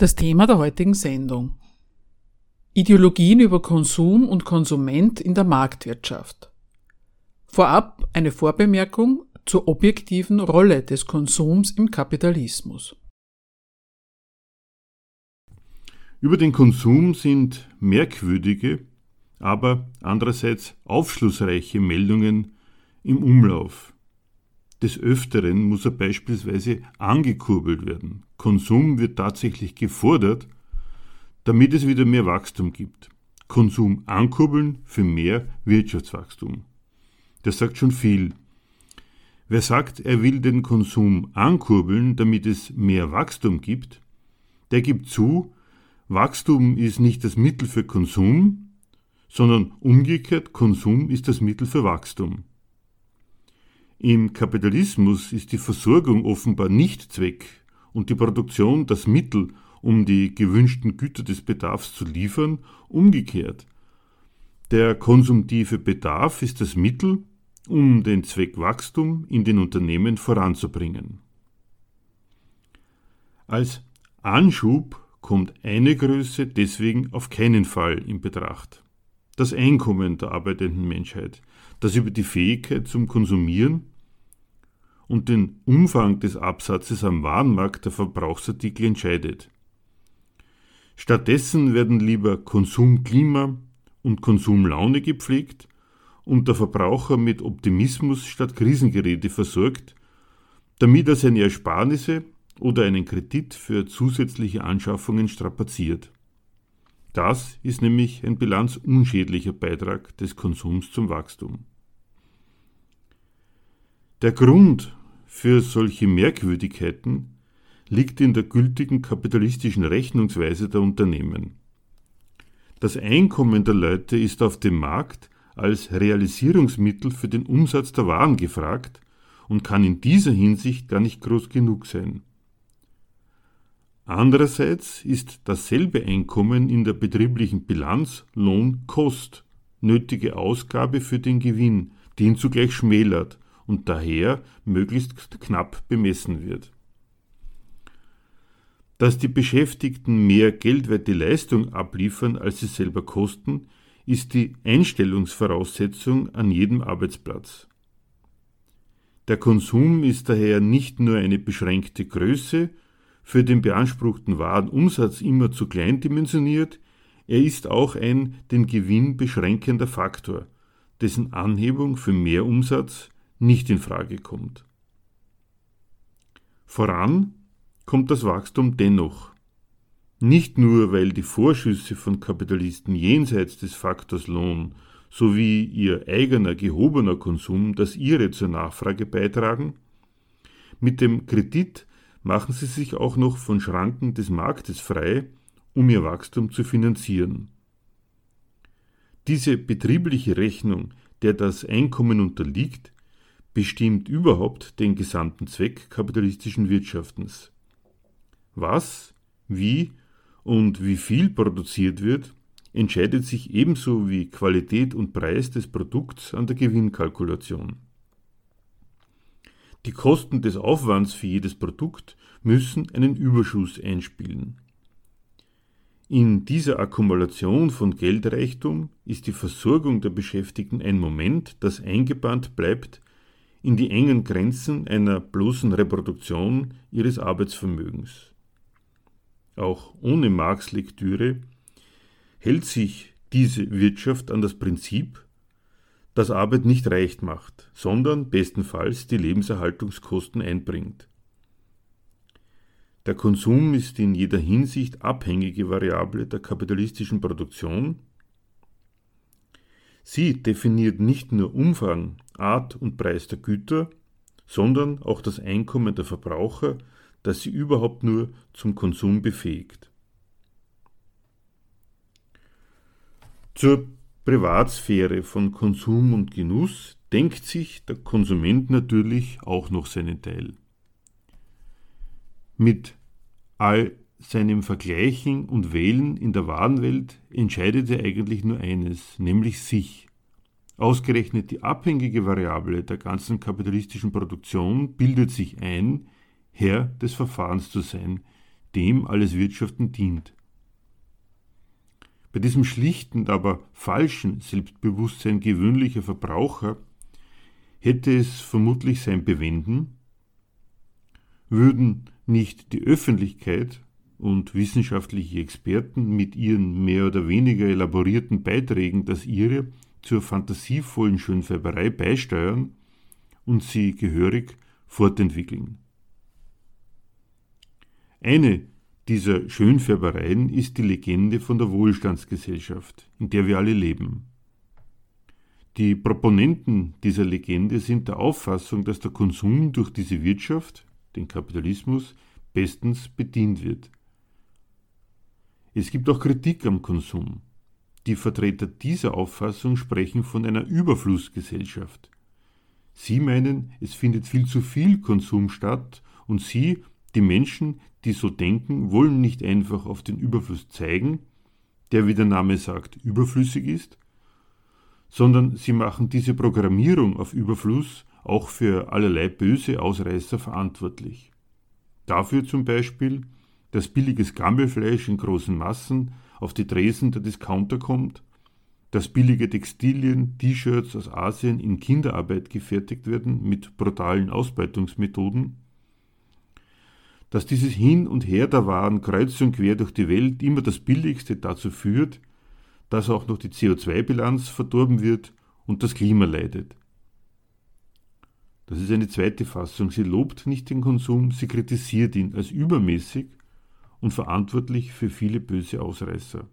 Das Thema der heutigen Sendung. Ideologien über Konsum und Konsument in der Marktwirtschaft. Vorab eine Vorbemerkung zur objektiven Rolle des Konsums im Kapitalismus. Über den Konsum sind merkwürdige, aber andererseits aufschlussreiche Meldungen im Umlauf. Des Öfteren muss er beispielsweise angekurbelt werden. Konsum wird tatsächlich gefordert, damit es wieder mehr Wachstum gibt. Konsum ankurbeln für mehr Wirtschaftswachstum. Das sagt schon viel. Wer sagt, er will den Konsum ankurbeln, damit es mehr Wachstum gibt, der gibt zu, Wachstum ist nicht das Mittel für Konsum, sondern umgekehrt Konsum ist das Mittel für Wachstum. Im Kapitalismus ist die Versorgung offenbar nicht Zweck und die Produktion das Mittel, um die gewünschten Güter des Bedarfs zu liefern, umgekehrt. Der konsumtive Bedarf ist das Mittel, um den Zweck Wachstum in den Unternehmen voranzubringen. Als Anschub kommt eine Größe deswegen auf keinen Fall in Betracht. Das Einkommen der arbeitenden Menschheit, das über die Fähigkeit zum Konsumieren und den Umfang des Absatzes am Warenmarkt der Verbrauchsartikel entscheidet. Stattdessen werden lieber Konsumklima und Konsumlaune gepflegt und der Verbraucher mit Optimismus statt Krisengeräte versorgt, damit er seine Ersparnisse oder einen Kredit für zusätzliche Anschaffungen strapaziert. Das ist nämlich ein bilanzunschädlicher Beitrag des Konsums zum Wachstum. Der Grund für solche Merkwürdigkeiten liegt in der gültigen kapitalistischen Rechnungsweise der Unternehmen. Das Einkommen der Leute ist auf dem Markt als Realisierungsmittel für den Umsatz der Waren gefragt und kann in dieser Hinsicht gar nicht groß genug sein. Andererseits ist dasselbe Einkommen in der betrieblichen Bilanz Lohnkost, nötige Ausgabe für den Gewinn, den zugleich schmälert und daher möglichst knapp bemessen wird. Dass die Beschäftigten mehr geldwerte Leistung abliefern, als sie selber kosten, ist die Einstellungsvoraussetzung an jedem Arbeitsplatz. Der Konsum ist daher nicht nur eine beschränkte Größe, für den beanspruchten Warenumsatz immer zu klein dimensioniert, er ist auch ein den Gewinn beschränkender Faktor, dessen Anhebung für Mehrumsatz nicht in Frage kommt. Voran kommt das Wachstum dennoch. Nicht nur, weil die Vorschüsse von Kapitalisten jenseits des Faktors Lohn sowie ihr eigener gehobener Konsum das ihre zur Nachfrage beitragen, mit dem Kredit machen sie sich auch noch von Schranken des Marktes frei, um ihr Wachstum zu finanzieren. Diese betriebliche Rechnung, der das Einkommen unterliegt, bestimmt überhaupt den gesamten Zweck kapitalistischen Wirtschaftens. Was, wie und wie viel produziert wird, entscheidet sich ebenso wie Qualität und Preis des Produkts an der Gewinnkalkulation. Die Kosten des Aufwands für jedes Produkt müssen einen Überschuss einspielen. In dieser Akkumulation von Geldreichtum ist die Versorgung der Beschäftigten ein Moment, das eingebahnt bleibt in die engen Grenzen einer bloßen Reproduktion ihres Arbeitsvermögens. Auch ohne Marx Lektüre hält sich diese Wirtschaft an das Prinzip, dass Arbeit nicht reich macht, sondern bestenfalls die Lebenserhaltungskosten einbringt. Der Konsum ist in jeder Hinsicht abhängige Variable der kapitalistischen Produktion. Sie definiert nicht nur Umfang, Art und Preis der Güter, sondern auch das Einkommen der Verbraucher, das sie überhaupt nur zum Konsum befähigt. Zur Privatsphäre von Konsum und Genuss denkt sich der Konsument natürlich auch noch seinen Teil. Mit all seinem Vergleichen und Wählen in der Warenwelt entscheidet er eigentlich nur eines, nämlich sich. Ausgerechnet die abhängige Variable der ganzen kapitalistischen Produktion bildet sich ein, Herr des Verfahrens zu sein, dem alles Wirtschaften dient. Bei diesem schlichten, aber falschen Selbstbewusstsein gewöhnlicher Verbraucher hätte es vermutlich sein Bewenden, würden nicht die Öffentlichkeit und wissenschaftliche Experten mit ihren mehr oder weniger elaborierten Beiträgen das ihre zur fantasievollen Schönfärberei beisteuern und sie gehörig fortentwickeln. Eine dieser Schönfärbereien ist die Legende von der Wohlstandsgesellschaft, in der wir alle leben. Die Proponenten dieser Legende sind der Auffassung, dass der Konsum durch diese Wirtschaft, den Kapitalismus, bestens bedient wird. Es gibt auch Kritik am Konsum. Die Vertreter dieser Auffassung sprechen von einer Überflussgesellschaft. Sie meinen, es findet viel zu viel Konsum statt und sie, die Menschen, die so denken, wollen nicht einfach auf den Überfluss zeigen, der, wie der Name sagt, überflüssig ist, sondern sie machen diese Programmierung auf Überfluss auch für allerlei böse Ausreißer verantwortlich. Dafür zum Beispiel, dass billiges Gammelfleisch in großen Massen auf die Tresen der Discounter kommt, dass billige Textilien, T-Shirts aus Asien in Kinderarbeit gefertigt werden mit brutalen Ausbeutungsmethoden, dass dieses Hin und Her der Waren kreuz und quer durch die Welt immer das Billigste dazu führt, dass auch noch die CO2-Bilanz verdorben wird und das Klima leidet. Das ist eine zweite Fassung. Sie lobt nicht den Konsum, sie kritisiert ihn als übermäßig und verantwortlich für viele böse Ausreißer.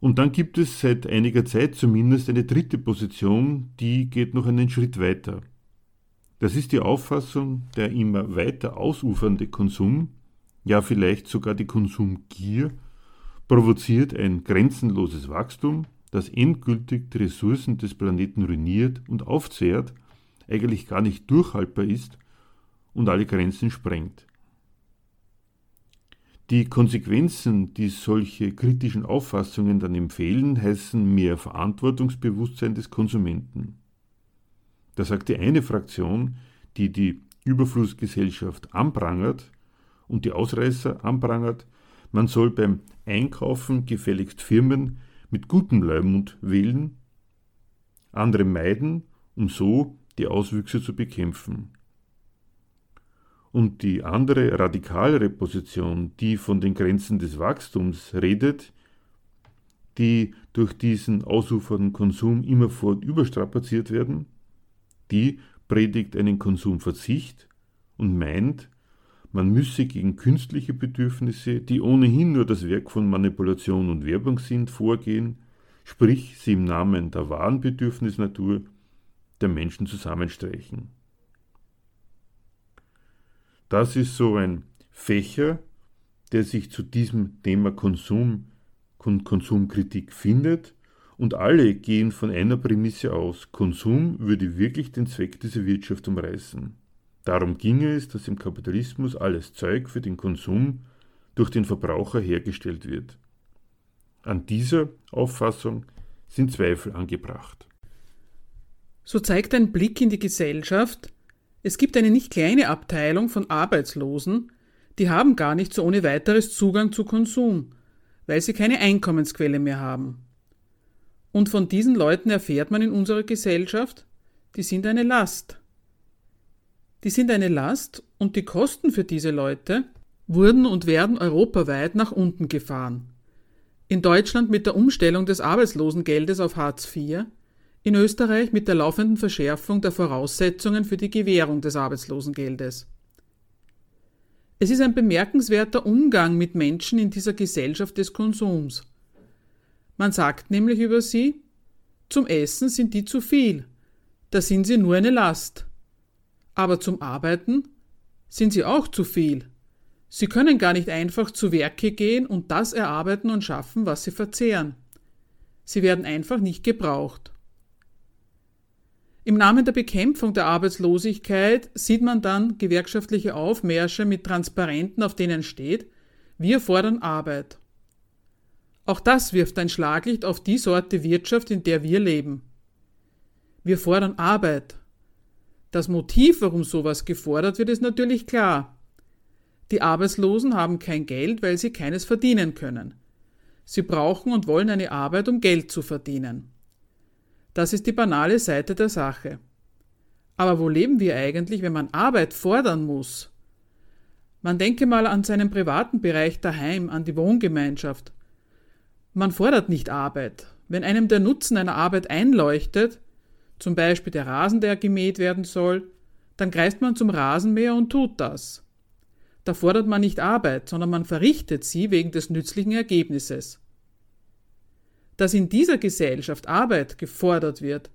Und dann gibt es seit einiger Zeit zumindest eine dritte Position, die geht noch einen Schritt weiter. Das ist die Auffassung, der immer weiter ausufernde Konsum, ja vielleicht sogar die Konsumgier, provoziert ein grenzenloses Wachstum, das endgültig die Ressourcen des Planeten ruiniert und aufzehrt, eigentlich gar nicht durchhaltbar ist und alle Grenzen sprengt. Die Konsequenzen, die solche kritischen Auffassungen dann empfehlen, heißen mehr Verantwortungsbewusstsein des Konsumenten. Da sagt die eine Fraktion, die die Überflussgesellschaft anprangert und die Ausreißer anprangert, man soll beim Einkaufen gefälligst Firmen mit gutem Leumund wählen, andere meiden, um so die Auswüchse zu bekämpfen. Und die andere radikalere Position, die von den Grenzen des Wachstums redet, die durch diesen ausufernden Konsum immerfort überstrapaziert werden, die predigt einen Konsumverzicht und meint, man müsse gegen künstliche Bedürfnisse, die ohnehin nur das Werk von Manipulation und Werbung sind, vorgehen, sprich sie im Namen der wahren Bedürfnisnatur der Menschen zusammenstreichen. Das ist so ein Fächer, der sich zu diesem Thema Konsum und Konsumkritik findet und alle gehen von einer Prämisse aus, Konsum würde wirklich den Zweck dieser Wirtschaft umreißen. Darum ginge es, dass im Kapitalismus alles Zeug für den Konsum durch den Verbraucher hergestellt wird. An dieser Auffassung sind Zweifel angebracht. So zeigt ein Blick in die Gesellschaft, es gibt eine nicht kleine Abteilung von Arbeitslosen, die haben gar nicht so ohne weiteres Zugang zu Konsum, weil sie keine Einkommensquelle mehr haben. Und von diesen Leuten erfährt man in unserer Gesellschaft, die sind eine Last. Die sind eine Last und die Kosten für diese Leute wurden und werden europaweit nach unten gefahren. In Deutschland mit der Umstellung des Arbeitslosengeldes auf Hartz IV, in Österreich mit der laufenden Verschärfung der Voraussetzungen für die Gewährung des Arbeitslosengeldes. Es ist ein bemerkenswerter Umgang mit Menschen in dieser Gesellschaft des Konsums. Man sagt nämlich über sie, zum Essen sind die zu viel, da sind sie nur eine Last. Aber zum Arbeiten sind sie auch zu viel. Sie können gar nicht einfach zu Werke gehen und das erarbeiten und schaffen, was sie verzehren. Sie werden einfach nicht gebraucht. Im Namen der Bekämpfung der Arbeitslosigkeit sieht man dann gewerkschaftliche Aufmärsche mit Transparenten, auf denen steht, wir fordern Arbeit. Auch das wirft ein Schlaglicht auf die Sorte Wirtschaft, in der wir leben. Wir fordern Arbeit. Das Motiv, warum sowas gefordert wird, ist natürlich klar. Die Arbeitslosen haben kein Geld, weil sie keines verdienen können. Sie brauchen und wollen eine Arbeit, um Geld zu verdienen. Das ist die banale Seite der Sache. Aber wo leben wir eigentlich, wenn man Arbeit fordern muss? Man denke mal an seinen privaten Bereich daheim, an die Wohngemeinschaft. Man fordert nicht Arbeit. Wenn einem der Nutzen einer Arbeit einleuchtet, zum Beispiel der Rasen, der gemäht werden soll, dann kreist man zum Rasenmäher und tut das. Da fordert man nicht Arbeit, sondern man verrichtet sie wegen des nützlichen Ergebnisses. Dass in dieser Gesellschaft Arbeit gefordert wird,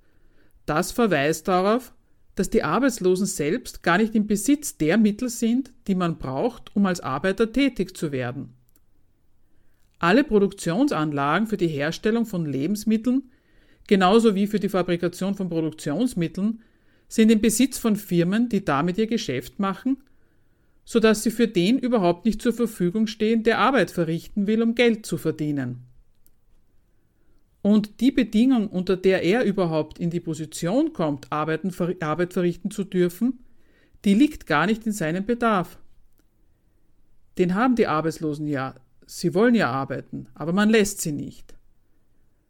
das verweist darauf, dass die Arbeitslosen selbst gar nicht im Besitz der Mittel sind, die man braucht, um als Arbeiter tätig zu werden. Alle Produktionsanlagen für die Herstellung von Lebensmitteln, genauso wie für die Fabrikation von Produktionsmitteln, sind im Besitz von Firmen, die damit ihr Geschäft machen, so dass sie für den überhaupt nicht zur Verfügung stehen, der Arbeit verrichten will, um Geld zu verdienen. Und die Bedingung, unter der er überhaupt in die Position kommt, Arbeiten, Arbeit verrichten zu dürfen, die liegt gar nicht in seinem Bedarf. Den haben die Arbeitslosen ja, sie wollen ja arbeiten, aber man lässt sie nicht.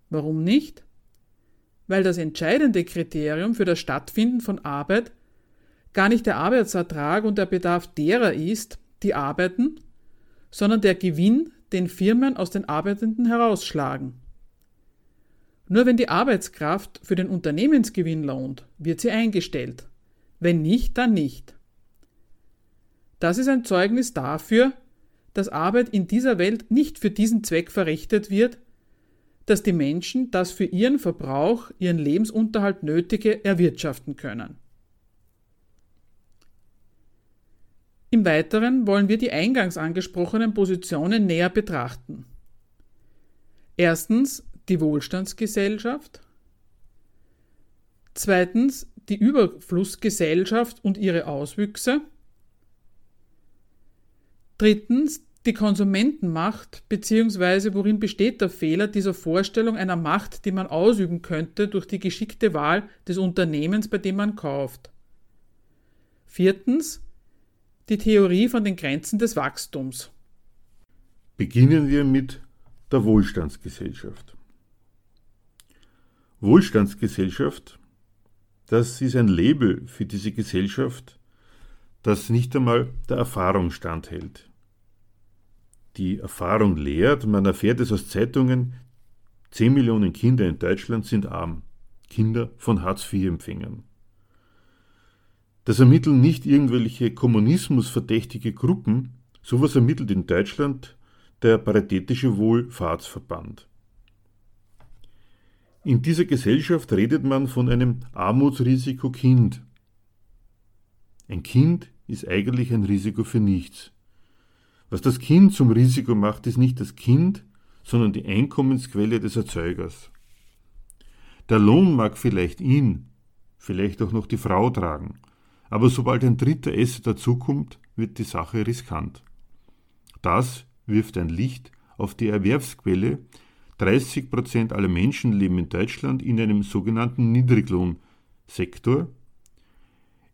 Warum nicht? Weil das entscheidende Kriterium für das Stattfinden von Arbeit gar nicht der Arbeitsertrag und der Bedarf derer ist, die arbeiten, sondern der Gewinn, den Firmen aus den Arbeitenden herausschlagen. Nur wenn die Arbeitskraft für den Unternehmensgewinn lohnt, wird sie eingestellt. Wenn nicht, dann nicht. Das ist ein Zeugnis dafür, dass Arbeit in dieser Welt nicht für diesen Zweck verrichtet wird, dass die Menschen das für ihren Verbrauch, ihren Lebensunterhalt Nötige erwirtschaften können. Im Weiteren wollen wir die eingangs angesprochenen Positionen näher betrachten. Erstens die Wohlstandsgesellschaft. Zweitens die Überflussgesellschaft und ihre Auswüchse. Drittens die Konsumentenmacht bzw. worin besteht der Fehler dieser Vorstellung einer Macht, die man ausüben könnte durch die geschickte Wahl des Unternehmens, bei dem man kauft. Viertens die Theorie von den Grenzen des Wachstums. Beginnen wir mit der Wohlstandsgesellschaft. Wohlstandsgesellschaft, das ist ein Label für diese Gesellschaft, das nicht einmal der Erfahrung standhält. Die Erfahrung lehrt, man erfährt es aus Zeitungen, 10 Millionen Kinder in Deutschland sind arm, Kinder von Hartz-IV-Empfängern. Das ermitteln nicht irgendwelche kommunismusverdächtige Gruppen, sowas ermittelt in Deutschland der Paritätische Wohlfahrtsverband. In dieser Gesellschaft redet man von einem Armutsrisiko Kind. Ein Kind ist eigentlich ein Risiko für nichts. Was das Kind zum Risiko macht, ist nicht das Kind, sondern die Einkommensquelle des Erzeugers. Der Lohn mag vielleicht ihn, vielleicht auch noch die Frau tragen, aber sobald ein dritter Esser dazukommt, wird die Sache riskant. Das wirft ein Licht auf die Erwerbsquelle, 30 Prozent aller Menschen leben in Deutschland in einem sogenannten Niedriglohnsektor.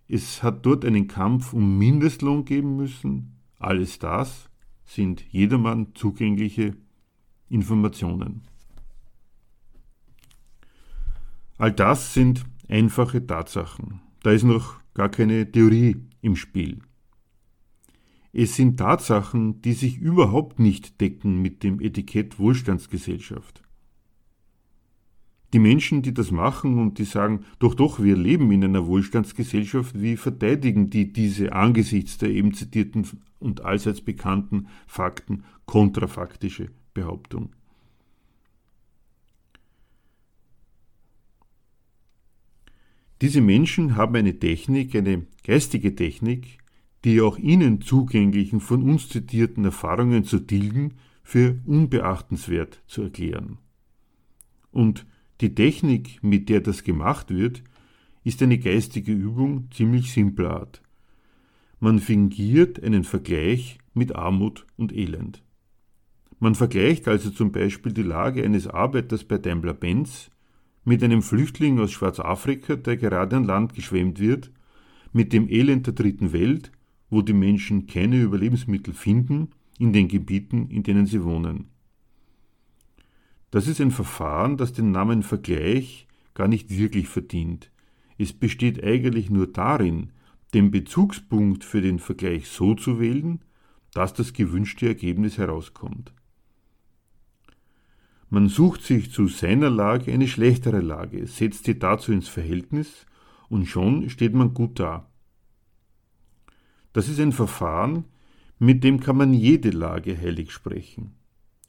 Es hat dort einen Kampf um Mindestlohn geben müssen. Alles das sind jedermann zugängliche Informationen. All das sind einfache Tatsachen. Da ist noch gar keine Theorie im Spiel. Es sind Tatsachen, die sich überhaupt nicht decken mit dem Etikett Wohlstandsgesellschaft. Die Menschen, die das machen und die sagen, doch, doch, wir leben in einer Wohlstandsgesellschaft, wie verteidigen die diese angesichts der eben zitierten und allseits bekannten Fakten kontrafaktische Behauptung? Diese Menschen haben eine Technik, eine geistige Technik, die auch ihnen zugänglichen von uns zitierten Erfahrungen zu tilgen für unbeachtenswert zu erklären. Und die Technik, mit der das gemacht wird, ist eine geistige Übung ziemlich simpler Art. Man fingiert einen Vergleich mit Armut und Elend. Man vergleicht also zum Beispiel die Lage eines Arbeiters bei Daimler-Benz mit einem Flüchtling aus Schwarzafrika, der gerade an Land geschwemmt wird, mit dem Elend der dritten Welt, wo die Menschen keine Überlebensmittel finden in den Gebieten, in denen sie wohnen. Das ist ein Verfahren, das den Namen Vergleich gar nicht wirklich verdient. Es besteht eigentlich nur darin, den Bezugspunkt für den Vergleich so zu wählen, dass das gewünschte Ergebnis herauskommt. Man sucht sich zu seiner Lage eine schlechtere Lage, setzt sie dazu ins Verhältnis und schon steht man gut da. Das ist ein Verfahren, mit dem kann man jede Lage heilig sprechen.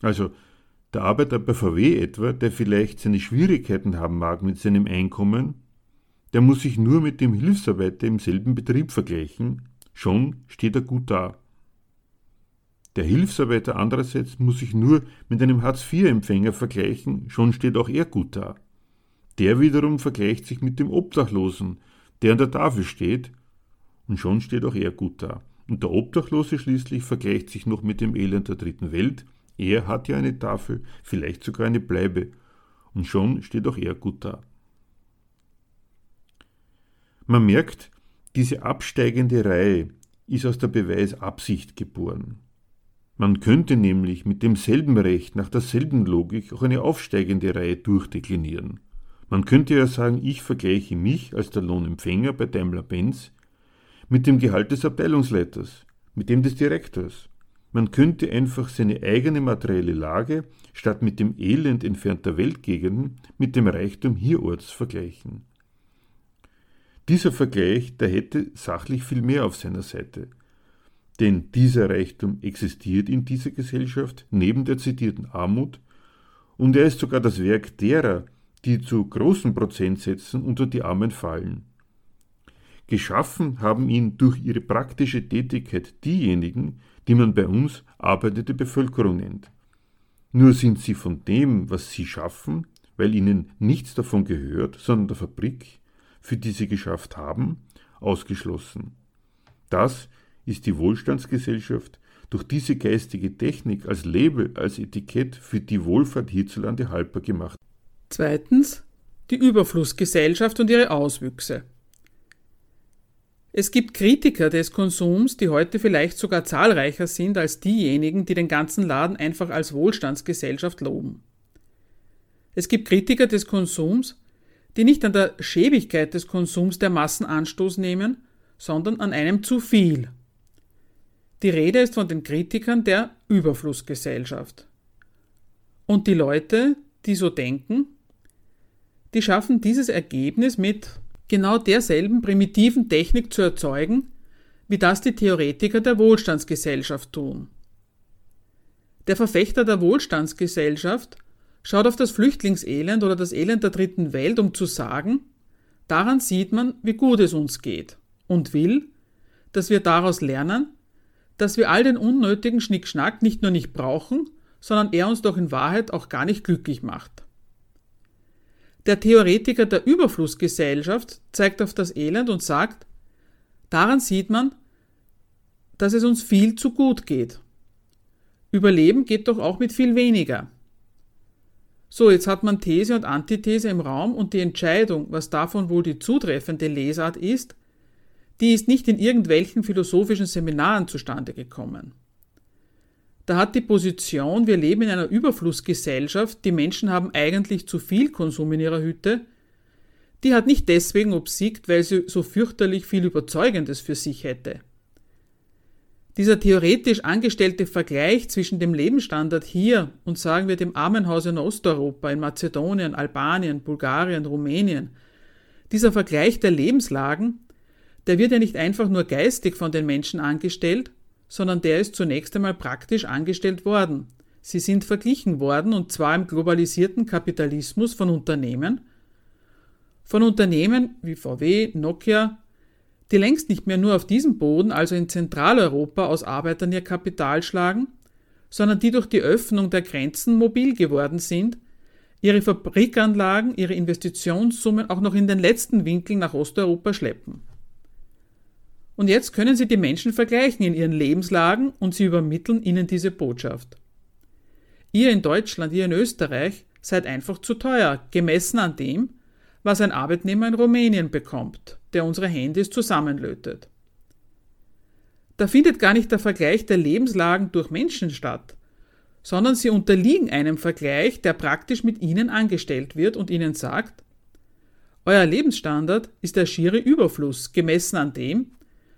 Also der Arbeiter bei VW etwa, der vielleicht seine Schwierigkeiten haben mag mit seinem Einkommen, der muss sich nur mit dem Hilfsarbeiter im selben Betrieb vergleichen, schon steht er gut da. Der Hilfsarbeiter andererseits muss sich nur mit einem Hartz-IV-Empfänger vergleichen, schon steht auch er gut da. Der wiederum vergleicht sich mit dem Obdachlosen, der an der Tafel steht, und schon steht auch er gut da. Und der Obdachlose schließlich vergleicht sich noch mit dem Elend der dritten Welt, er hat ja eine Tafel, vielleicht sogar eine Bleibe, und schon steht auch er gut da. Man merkt, diese absteigende Reihe ist aus der Beweisabsicht geboren. Man könnte nämlich mit demselben Recht nach derselben Logik auch eine aufsteigende Reihe durchdeklinieren. Man könnte ja sagen, ich vergleiche mich als der Lohnempfänger bei Daimler-Benz mit dem Gehalt des Abteilungsleiters, mit dem des Direktors, man könnte einfach seine eigene materielle Lage statt mit dem Elend entfernter Weltgegenden mit dem Reichtum hierorts vergleichen. Dieser Vergleich, der hätte sachlich viel mehr auf seiner Seite. Denn dieser Reichtum existiert in dieser Gesellschaft neben der zitierten Armut und er ist sogar das Werk derer, die zu großen Prozentsätzen unter die Armen fallen. Geschaffen haben ihn durch ihre praktische Tätigkeit diejenigen, die man bei uns arbeitende Bevölkerung nennt. Nur sind sie von dem, was sie schaffen, weil ihnen nichts davon gehört, sondern der Fabrik, für die sie geschafft haben, ausgeschlossen. Das ist die Wohlstandsgesellschaft durch diese geistige Technik als Label, als Etikett für die Wohlfahrt hierzulande haltbar gemacht. Zweitens die Überflussgesellschaft und ihre Auswüchse. Es gibt Kritiker des Konsums, die heute vielleicht sogar zahlreicher sind als diejenigen, die den ganzen Laden einfach als Wohlstandsgesellschaft loben. Es gibt Kritiker des Konsums, die nicht an der Schäbigkeit des Konsums der Massen Anstoß nehmen, sondern an einem zu viel. Die Rede ist von den Kritikern der Überflussgesellschaft. Und die Leute, die so denken, die schaffen dieses Ergebnis mit genau derselben primitiven Technik zu erzeugen, wie das die Theoretiker der Wohlstandsgesellschaft tun. Der Verfechter der Wohlstandsgesellschaft schaut auf das Flüchtlingselend oder das Elend der dritten Welt, um zu sagen, daran sieht man, wie gut es uns geht und will, dass wir daraus lernen, dass wir all den unnötigen Schnickschnack nicht nur nicht brauchen, sondern er uns doch in Wahrheit auch gar nicht glücklich macht. Der Theoretiker der Überflussgesellschaft zeigt auf das Elend und sagt, daran sieht man, dass es uns viel zu gut geht. Überleben geht doch auch mit viel weniger. So, jetzt hat man These und Antithese im Raum und die Entscheidung, was davon wohl die zutreffende Lesart ist, die ist nicht in irgendwelchen philosophischen Seminaren zustande gekommen. Da hat die Position, wir leben in einer Überflussgesellschaft, die Menschen haben eigentlich zu viel Konsum in ihrer Hütte, die hat nicht deswegen obsiegt, weil sie so fürchterlich viel Überzeugendes für sich hätte. Dieser theoretisch angestellte Vergleich zwischen dem Lebensstandard hier und sagen wir dem Armenhaus in Osteuropa, in Mazedonien, Albanien, Bulgarien, Rumänien, dieser Vergleich der Lebenslagen, der wird ja nicht einfach nur geistig von den Menschen angestellt, sondern der ist zunächst einmal praktisch angestellt worden. Sie sind verglichen worden und zwar im globalisierten Kapitalismus von Unternehmen, von Unternehmen wie VW, Nokia, die längst nicht mehr nur auf diesem Boden, also in Zentraleuropa, aus Arbeitern ihr Kapital schlagen, sondern die durch die Öffnung der Grenzen mobil geworden sind, ihre Fabrikanlagen, ihre Investitionssummen auch noch in den letzten Winkel nach Osteuropa schleppen. Und jetzt können Sie die Menschen vergleichen in ihren Lebenslagen und Sie übermitteln ihnen diese Botschaft. Ihr in Deutschland, ihr in Österreich seid einfach zu teuer, gemessen an dem, was ein Arbeitnehmer in Rumänien bekommt, der unsere Handys zusammenlötet. Da findet gar nicht der Vergleich der Lebenslagen durch Menschen statt, sondern sie unterliegen einem Vergleich, der praktisch mit ihnen angestellt wird und ihnen sagt, euer Lebensstandard ist der schiere Überfluss, gemessen an dem,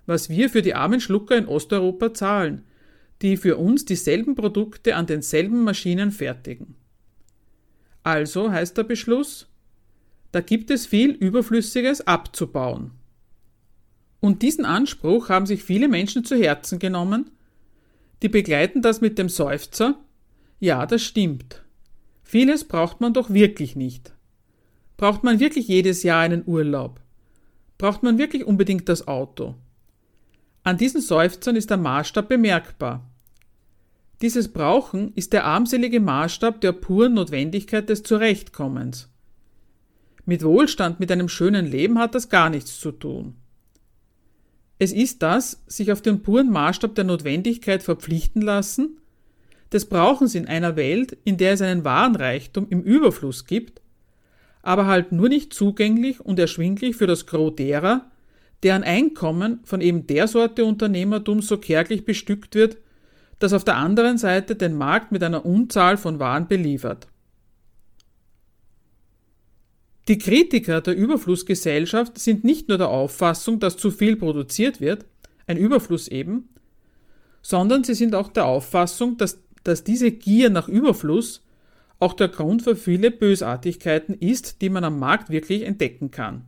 was wir für die armen Schlucker in Osteuropa zahlen, die für uns dieselben Produkte an denselben Maschinen fertigen. Also heißt der Beschluss, da gibt es viel Überflüssiges abzubauen. Und diesen Anspruch haben sich viele Menschen zu Herzen genommen, die begleiten das mit dem Seufzer, ja, das stimmt. Vieles braucht man doch wirklich nicht. Braucht man wirklich jedes Jahr einen Urlaub? Braucht man wirklich unbedingt das Auto? An diesen Seufzern ist der Maßstab bemerkbar. Dieses Brauchen ist der armselige Maßstab der puren Notwendigkeit des Zurechtkommens. Mit Wohlstand, mit einem schönen Leben hat das gar nichts zu tun. Es ist das, sich auf den puren Maßstab der Notwendigkeit verpflichten lassen, des Brauchens in einer Welt, in der es einen wahren Reichtum im Überfluss gibt, aber halt nur nicht zugänglich und erschwinglich für das Gros derer, deren Einkommen von eben der Sorte Unternehmertum so kärglich bestückt wird, das auf der anderen Seite den Markt mit einer Unzahl von Waren beliefert. Die Kritiker der Überflussgesellschaft sind nicht nur der Auffassung, dass zu viel produziert wird, ein Überfluss eben, sondern sie sind auch der Auffassung, dass, dass diese Gier nach Überfluss auch der Grund für viele Bösartigkeiten ist, die man am Markt wirklich entdecken kann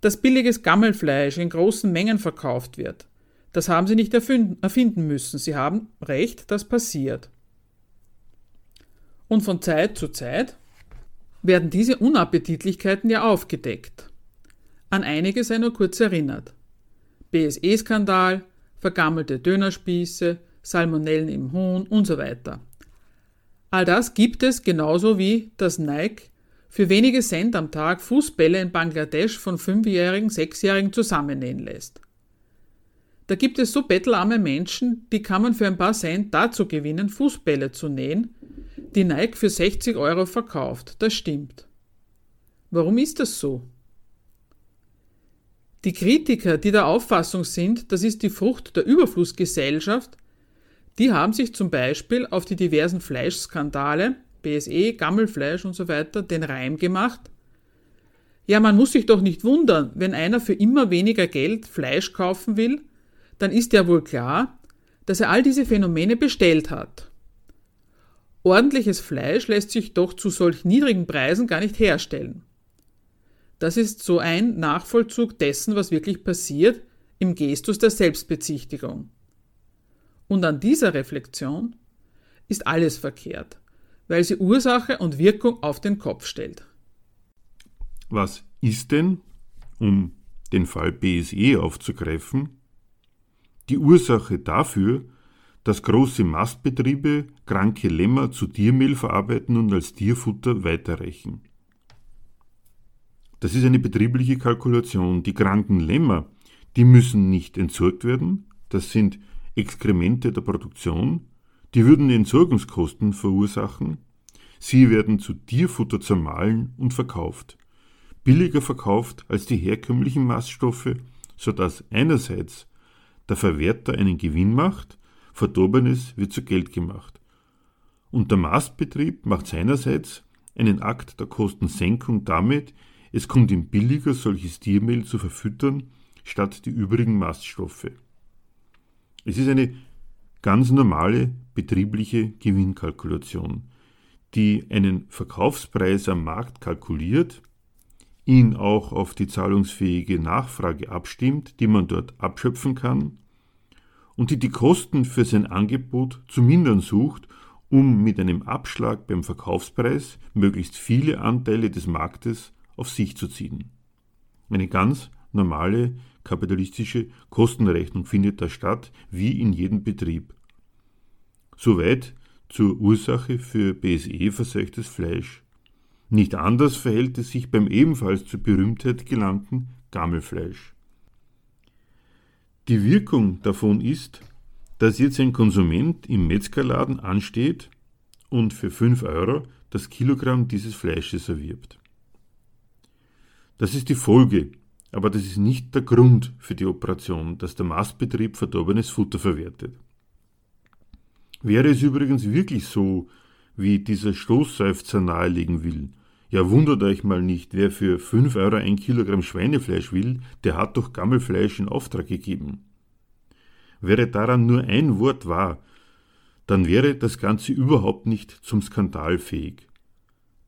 dass billiges Gammelfleisch in großen Mengen verkauft wird. Das haben sie nicht erfinden müssen. Sie haben recht, das passiert. Und von Zeit zu Zeit werden diese Unappetitlichkeiten ja aufgedeckt. An einige sei nur kurz erinnert. BSE-Skandal, vergammelte Dönerspieße, Salmonellen im Huhn und so weiter. All das gibt es genauso wie das Nike für wenige Cent am Tag Fußbälle in Bangladesch von Fünfjährigen, Sechsjährigen zusammennähen lässt. Da gibt es so bettelarme Menschen, die kann man für ein paar Cent dazu gewinnen, Fußbälle zu nähen, die Nike für 60 Euro verkauft. Das stimmt. Warum ist das so? Die Kritiker, die der Auffassung sind, das ist die Frucht der Überflussgesellschaft, die haben sich zum Beispiel auf die diversen Fleischskandale BSE, Gammelfleisch und so weiter, den Reim gemacht. Ja, man muss sich doch nicht wundern, wenn einer für immer weniger Geld Fleisch kaufen will, dann ist ja wohl klar, dass er all diese Phänomene bestellt hat. Ordentliches Fleisch lässt sich doch zu solch niedrigen Preisen gar nicht herstellen. Das ist so ein Nachvollzug dessen, was wirklich passiert im Gestus der Selbstbezichtigung. Und an dieser Reflexion ist alles verkehrt weil sie Ursache und Wirkung auf den Kopf stellt. Was ist denn, um den Fall BSE aufzugreifen, die Ursache dafür, dass große Mastbetriebe kranke Lämmer zu Tiermehl verarbeiten und als Tierfutter weiterreichen? Das ist eine betriebliche Kalkulation. Die kranken Lämmer, die müssen nicht entsorgt werden, das sind Exkremente der Produktion, die würden Entsorgungskosten verursachen. Sie werden zu Tierfutter zermahlen und verkauft. Billiger verkauft als die herkömmlichen Maststoffe, sodass einerseits der Verwerter einen Gewinn macht, Verdorbenes wird zu Geld gemacht. Und der Mastbetrieb macht seinerseits einen Akt der Kostensenkung damit, es kommt ihm billiger, solches Tiermehl zu verfüttern, statt die übrigen Maststoffe. Es ist eine ganz normale betriebliche Gewinnkalkulation, die einen Verkaufspreis am Markt kalkuliert, ihn auch auf die zahlungsfähige Nachfrage abstimmt, die man dort abschöpfen kann, und die die Kosten für sein Angebot zu mindern sucht, um mit einem Abschlag beim Verkaufspreis möglichst viele Anteile des Marktes auf sich zu ziehen. Eine ganz normale kapitalistische Kostenrechnung findet da statt, wie in jedem Betrieb. Soweit zur Ursache für BSE verseuchtes Fleisch. Nicht anders verhält es sich beim ebenfalls zur Berühmtheit gelangten Gammelfleisch. Die Wirkung davon ist, dass jetzt ein Konsument im Metzgerladen ansteht und für 5 Euro das Kilogramm dieses Fleisches erwirbt. Das ist die Folge, aber das ist nicht der Grund für die Operation, dass der Mastbetrieb verdorbenes Futter verwertet. Wäre es übrigens wirklich so, wie dieser Stoßseufzer nahelegen will, ja, wundert euch mal nicht, wer für 5 Euro ein Kilogramm Schweinefleisch will, der hat doch Gammelfleisch in Auftrag gegeben. Wäre daran nur ein Wort wahr, dann wäre das Ganze überhaupt nicht zum Skandal fähig.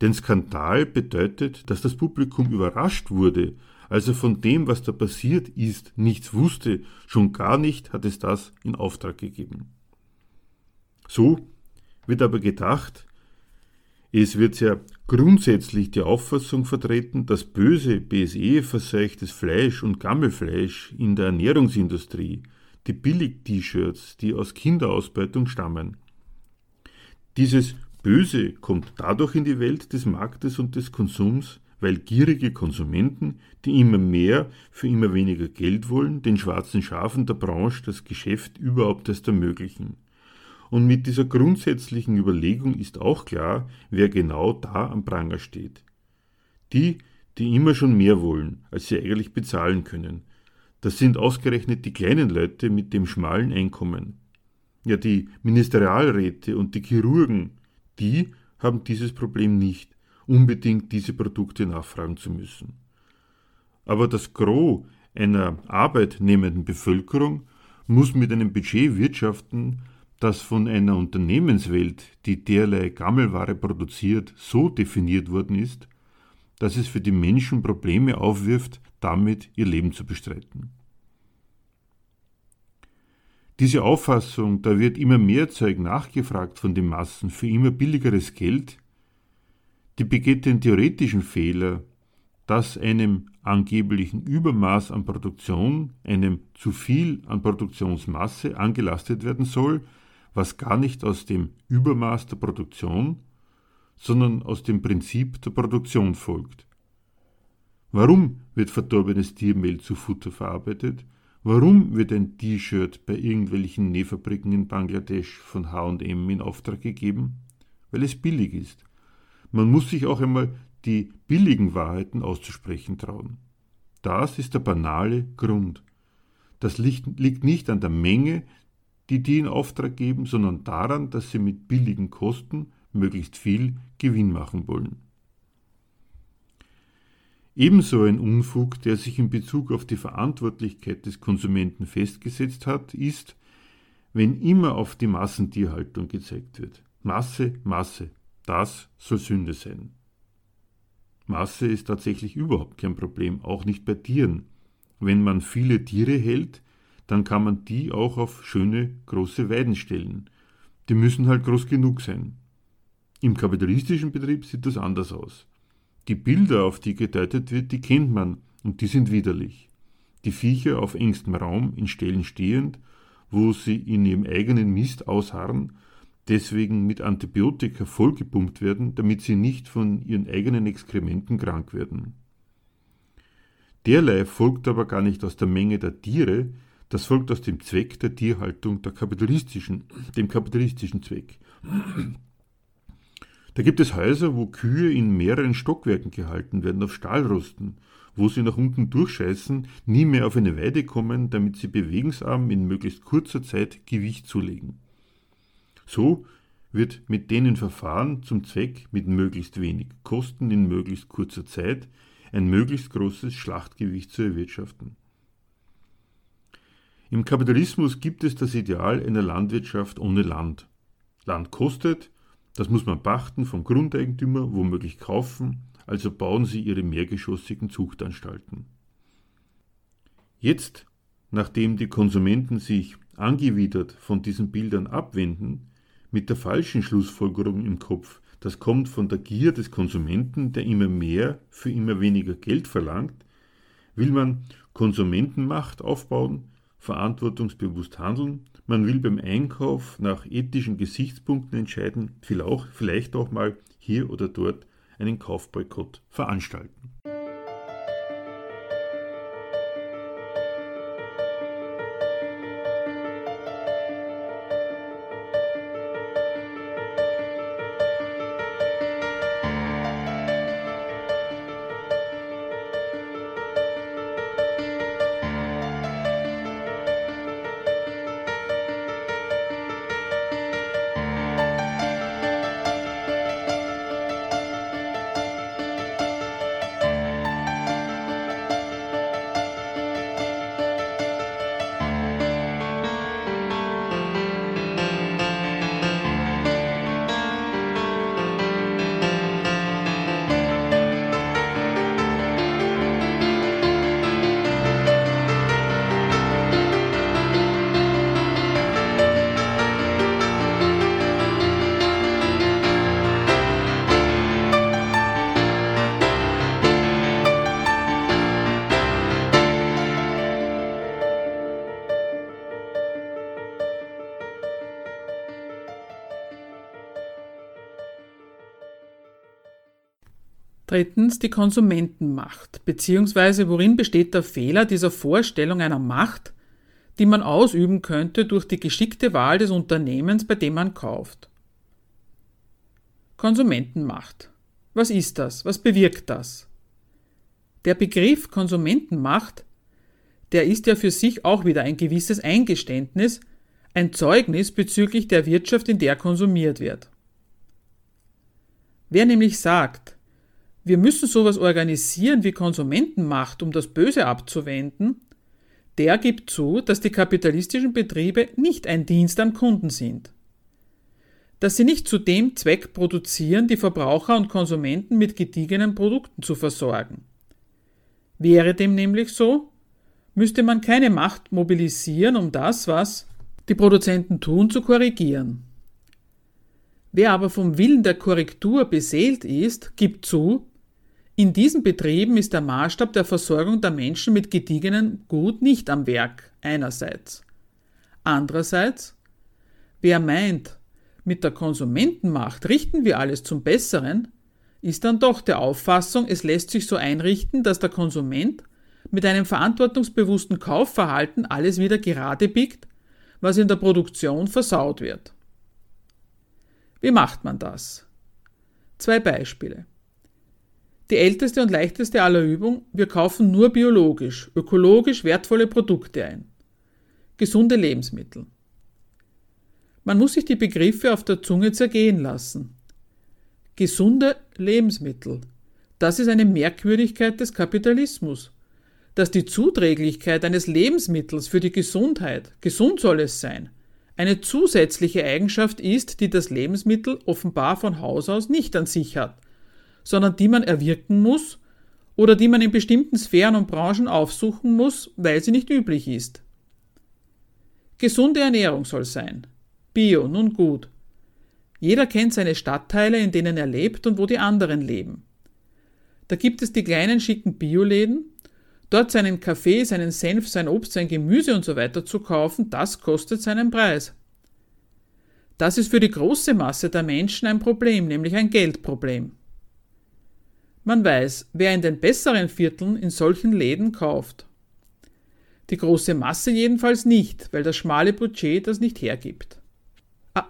Denn Skandal bedeutet, dass das Publikum überrascht wurde, als er von dem, was da passiert ist, nichts wusste, schon gar nicht hat es das in Auftrag gegeben. So wird aber gedacht, es wird ja grundsätzlich die Auffassung vertreten, dass böse BSE-verseuchtes Fleisch und Gammelfleisch in der Ernährungsindustrie, die Billig-T-Shirts, die aus Kinderausbeutung stammen. Dieses Böse kommt dadurch in die Welt des Marktes und des Konsums, weil gierige Konsumenten, die immer mehr für immer weniger Geld wollen, den schwarzen Schafen der Branche das Geschäft überhaupt erst ermöglichen. Und mit dieser grundsätzlichen Überlegung ist auch klar, wer genau da am Pranger steht. Die, die immer schon mehr wollen, als sie eigentlich bezahlen können. Das sind ausgerechnet die kleinen Leute mit dem schmalen Einkommen. Ja, die Ministerialräte und die Chirurgen, die haben dieses Problem nicht, unbedingt diese Produkte nachfragen zu müssen. Aber das Gros einer arbeitnehmenden Bevölkerung muss mit einem Budget wirtschaften, das von einer Unternehmenswelt, die derlei Gammelware produziert, so definiert worden ist, dass es für die Menschen Probleme aufwirft, damit ihr Leben zu bestreiten. Diese Auffassung, da wird immer mehr Zeug nachgefragt von den Massen für immer billigeres Geld, die begeht den theoretischen Fehler, dass einem angeblichen Übermaß an Produktion, einem zu viel an Produktionsmasse angelastet werden soll, was gar nicht aus dem Übermaß der Produktion, sondern aus dem Prinzip der Produktion folgt. Warum wird verdorbenes Tiermehl zu Futter verarbeitet? Warum wird ein T-Shirt bei irgendwelchen Nähfabriken in Bangladesch von HM in Auftrag gegeben? Weil es billig ist. Man muss sich auch einmal die billigen Wahrheiten auszusprechen trauen. Das ist der banale Grund. Das liegt nicht an der Menge die die in Auftrag geben, sondern daran, dass sie mit billigen Kosten möglichst viel Gewinn machen wollen. Ebenso ein Unfug, der sich in Bezug auf die Verantwortlichkeit des Konsumenten festgesetzt hat, ist, wenn immer auf die Massentierhaltung gezeigt wird. Masse, Masse, das soll Sünde sein. Masse ist tatsächlich überhaupt kein Problem, auch nicht bei Tieren. Wenn man viele Tiere hält, dann kann man die auch auf schöne große Weiden stellen. Die müssen halt groß genug sein. Im kapitalistischen Betrieb sieht das anders aus. Die Bilder, auf die gedeutet wird, die kennt man und die sind widerlich. Die Viecher auf engstem Raum in Ställen stehend, wo sie in ihrem eigenen Mist ausharren, deswegen mit Antibiotika vollgepumpt werden, damit sie nicht von ihren eigenen Exkrementen krank werden. Derlei folgt aber gar nicht aus der Menge der Tiere, das folgt aus dem Zweck der Tierhaltung, der kapitalistischen, dem kapitalistischen Zweck. Da gibt es Häuser, wo Kühe in mehreren Stockwerken gehalten werden, auf Stahlrosten, wo sie nach unten durchscheißen, nie mehr auf eine Weide kommen, damit sie bewegungsarm in möglichst kurzer Zeit Gewicht zulegen. So wird mit denen Verfahren zum Zweck, mit möglichst wenig Kosten in möglichst kurzer Zeit, ein möglichst großes Schlachtgewicht zu erwirtschaften. Im Kapitalismus gibt es das Ideal einer Landwirtschaft ohne Land. Land kostet, das muss man pachten vom Grundeigentümer, womöglich kaufen, also bauen sie ihre mehrgeschossigen Zuchtanstalten. Jetzt, nachdem die Konsumenten sich angewidert von diesen Bildern abwenden, mit der falschen Schlussfolgerung im Kopf, das kommt von der Gier des Konsumenten, der immer mehr für immer weniger Geld verlangt, will man Konsumentenmacht aufbauen, verantwortungsbewusst handeln, man will beim Einkauf nach ethischen Gesichtspunkten entscheiden, vielleicht auch mal hier oder dort einen Kaufboykott veranstalten. Drittens die Konsumentenmacht, beziehungsweise worin besteht der Fehler dieser Vorstellung einer Macht, die man ausüben könnte durch die geschickte Wahl des Unternehmens, bei dem man kauft. Konsumentenmacht. Was ist das? Was bewirkt das? Der Begriff Konsumentenmacht, der ist ja für sich auch wieder ein gewisses Eingeständnis, ein Zeugnis bezüglich der Wirtschaft, in der konsumiert wird. Wer nämlich sagt, wir müssen sowas organisieren wie Konsumentenmacht, um das Böse abzuwenden, der gibt zu, dass die kapitalistischen Betriebe nicht ein Dienst am Kunden sind. Dass sie nicht zu dem Zweck produzieren, die Verbraucher und Konsumenten mit gediegenen Produkten zu versorgen. Wäre dem nämlich so, müsste man keine Macht mobilisieren, um das, was die Produzenten tun, zu korrigieren. Wer aber vom Willen der Korrektur beseelt ist, gibt zu, in diesen Betrieben ist der Maßstab der Versorgung der Menschen mit gediegenem Gut nicht am Werk einerseits. Andererseits, wer meint, mit der Konsumentenmacht richten wir alles zum Besseren, ist dann doch der Auffassung, es lässt sich so einrichten, dass der Konsument mit einem verantwortungsbewussten Kaufverhalten alles wieder gerade biegt, was in der Produktion versaut wird. Wie macht man das? Zwei Beispiele. Die älteste und leichteste aller Übungen, wir kaufen nur biologisch, ökologisch wertvolle Produkte ein. Gesunde Lebensmittel. Man muss sich die Begriffe auf der Zunge zergehen lassen. Gesunde Lebensmittel. Das ist eine Merkwürdigkeit des Kapitalismus. Dass die Zuträglichkeit eines Lebensmittels für die Gesundheit, gesund soll es sein, eine zusätzliche Eigenschaft ist, die das Lebensmittel offenbar von Haus aus nicht an sich hat – sondern die man erwirken muss oder die man in bestimmten Sphären und Branchen aufsuchen muss, weil sie nicht üblich ist. Gesunde Ernährung soll sein. Bio, nun gut. Jeder kennt seine Stadtteile, in denen er lebt und wo die anderen leben. Da gibt es die kleinen schicken Bioläden, dort seinen Kaffee, seinen Senf, sein Obst, sein Gemüse und so weiter zu kaufen, das kostet seinen Preis. Das ist für die große Masse der Menschen ein Problem, nämlich ein Geldproblem. Man weiß, wer in den besseren Vierteln in solchen Läden kauft. Die große Masse jedenfalls nicht, weil das schmale Budget das nicht hergibt.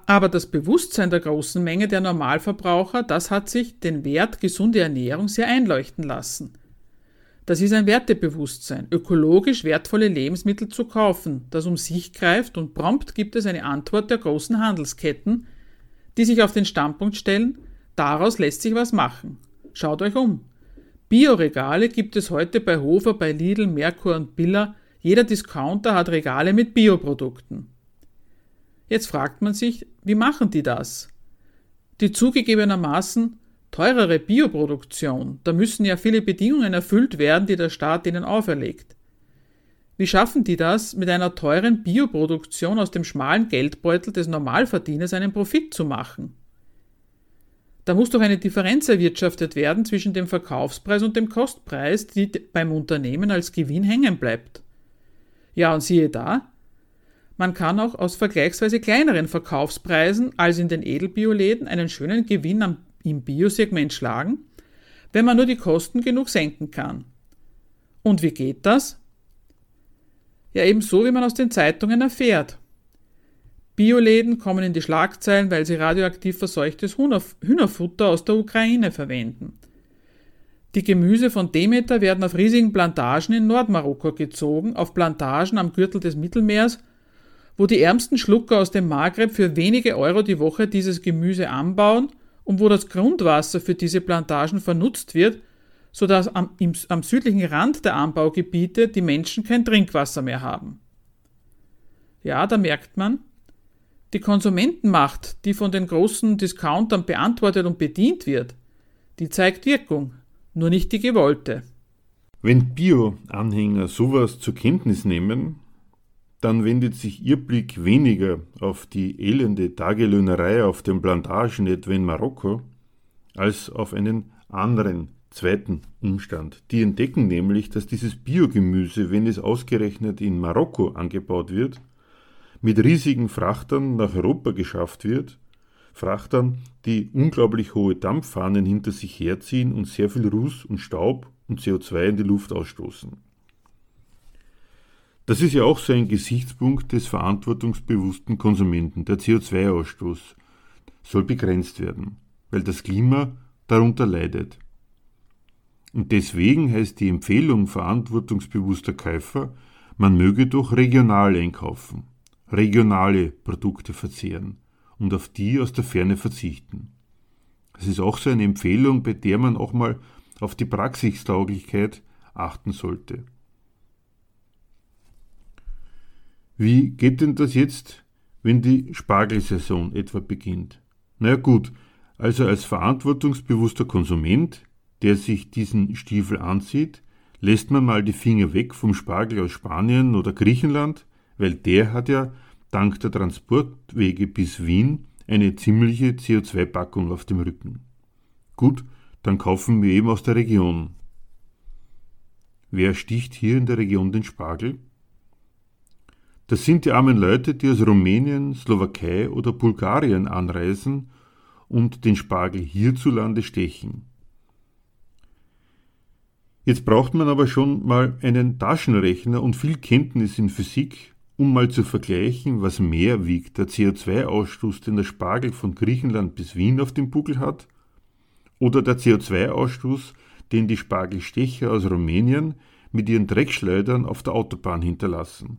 Aber das Bewusstsein der großen Menge der Normalverbraucher, das hat sich den Wert gesunde Ernährung sehr einleuchten lassen. Das ist ein Wertebewusstsein, ökologisch wertvolle Lebensmittel zu kaufen, das um sich greift und prompt gibt es eine Antwort der großen Handelsketten, die sich auf den Standpunkt stellen, daraus lässt sich was machen. Schaut euch um. Bioregale gibt es heute bei Hofer, bei Lidl, Merkur und Billa. Jeder Discounter hat Regale mit Bioprodukten. Jetzt fragt man sich, wie machen die das? Die zugegebenermaßen teurere Bioproduktion, da müssen ja viele Bedingungen erfüllt werden, die der Staat ihnen auferlegt. Wie schaffen die das, mit einer teuren Bioproduktion aus dem schmalen Geldbeutel des Normalverdieners einen Profit zu machen? Da muss doch eine Differenz erwirtschaftet werden zwischen dem Verkaufspreis und dem Kostpreis, die beim Unternehmen als Gewinn hängen bleibt. Ja, und siehe da, man kann auch aus vergleichsweise kleineren Verkaufspreisen als in den Edelbioläden einen schönen Gewinn am, im Biosegment schlagen, wenn man nur die Kosten genug senken kann. Und wie geht das? Ja, eben so, wie man aus den Zeitungen erfährt. Bioläden kommen in die Schlagzeilen, weil sie radioaktiv verseuchtes Hühnerfutter aus der Ukraine verwenden. Die Gemüse von Demeter werden auf riesigen Plantagen in Nordmarokko gezogen, auf Plantagen am Gürtel des Mittelmeers, wo die ärmsten Schlucker aus dem Maghreb für wenige Euro die Woche dieses Gemüse anbauen und wo das Grundwasser für diese Plantagen vernutzt wird, sodass am, im, am südlichen Rand der Anbaugebiete die Menschen kein Trinkwasser mehr haben. Ja, da merkt man, die Konsumentenmacht, die von den großen Discountern beantwortet und bedient wird, die zeigt Wirkung, nur nicht die gewollte. Wenn Bio-Anhänger sowas zur Kenntnis nehmen, dann wendet sich ihr Blick weniger auf die elende Tagelöhnerei auf den Plantagen etwa in Marokko, als auf einen anderen zweiten Umstand. Die entdecken nämlich, dass dieses Biogemüse, wenn es ausgerechnet in Marokko angebaut wird, mit riesigen Frachtern nach Europa geschafft wird, Frachtern, die unglaublich hohe Dampffahnen hinter sich herziehen und sehr viel Ruß und Staub und CO2 in die Luft ausstoßen. Das ist ja auch so ein Gesichtspunkt des verantwortungsbewussten Konsumenten. Der CO2-Ausstoß soll begrenzt werden, weil das Klima darunter leidet. Und deswegen heißt die Empfehlung verantwortungsbewusster Käufer, man möge doch regional einkaufen regionale Produkte verzehren und auf die aus der Ferne verzichten. Das ist auch so eine Empfehlung, bei der man auch mal auf die Praxistauglichkeit achten sollte. Wie geht denn das jetzt, wenn die Spargelsaison etwa beginnt? Na ja, gut, also als verantwortungsbewusster Konsument, der sich diesen Stiefel anzieht, lässt man mal die Finger weg vom Spargel aus Spanien oder Griechenland, weil der hat ja dank der Transportwege bis Wien eine ziemliche CO2-Packung auf dem Rücken. Gut, dann kaufen wir eben aus der Region. Wer sticht hier in der Region den Spargel? Das sind die armen Leute, die aus Rumänien, Slowakei oder Bulgarien anreisen und den Spargel hierzulande stechen. Jetzt braucht man aber schon mal einen Taschenrechner und viel Kenntnis in Physik, um mal zu vergleichen, was mehr wiegt, der CO2-Ausstoß, den der Spargel von Griechenland bis Wien auf dem Buckel hat, oder der CO2-Ausstoß, den die Spargelstecher aus Rumänien mit ihren Dreckschleudern auf der Autobahn hinterlassen.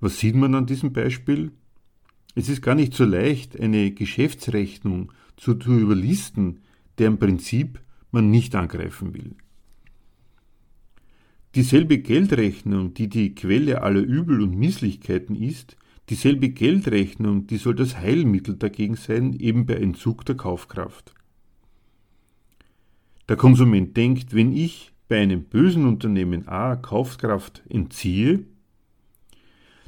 Was sieht man an diesem Beispiel? Es ist gar nicht so leicht, eine Geschäftsrechnung zu, überlisten, deren Prinzip man nicht angreifen will. Dieselbe Geldrechnung, die die Quelle aller Übel und Misslichkeiten ist, dieselbe Geldrechnung, die soll das Heilmittel dagegen sein, eben bei Entzug der Kaufkraft. Der Konsument denkt, wenn ich bei einem bösen Unternehmen A Kaufkraft entziehe,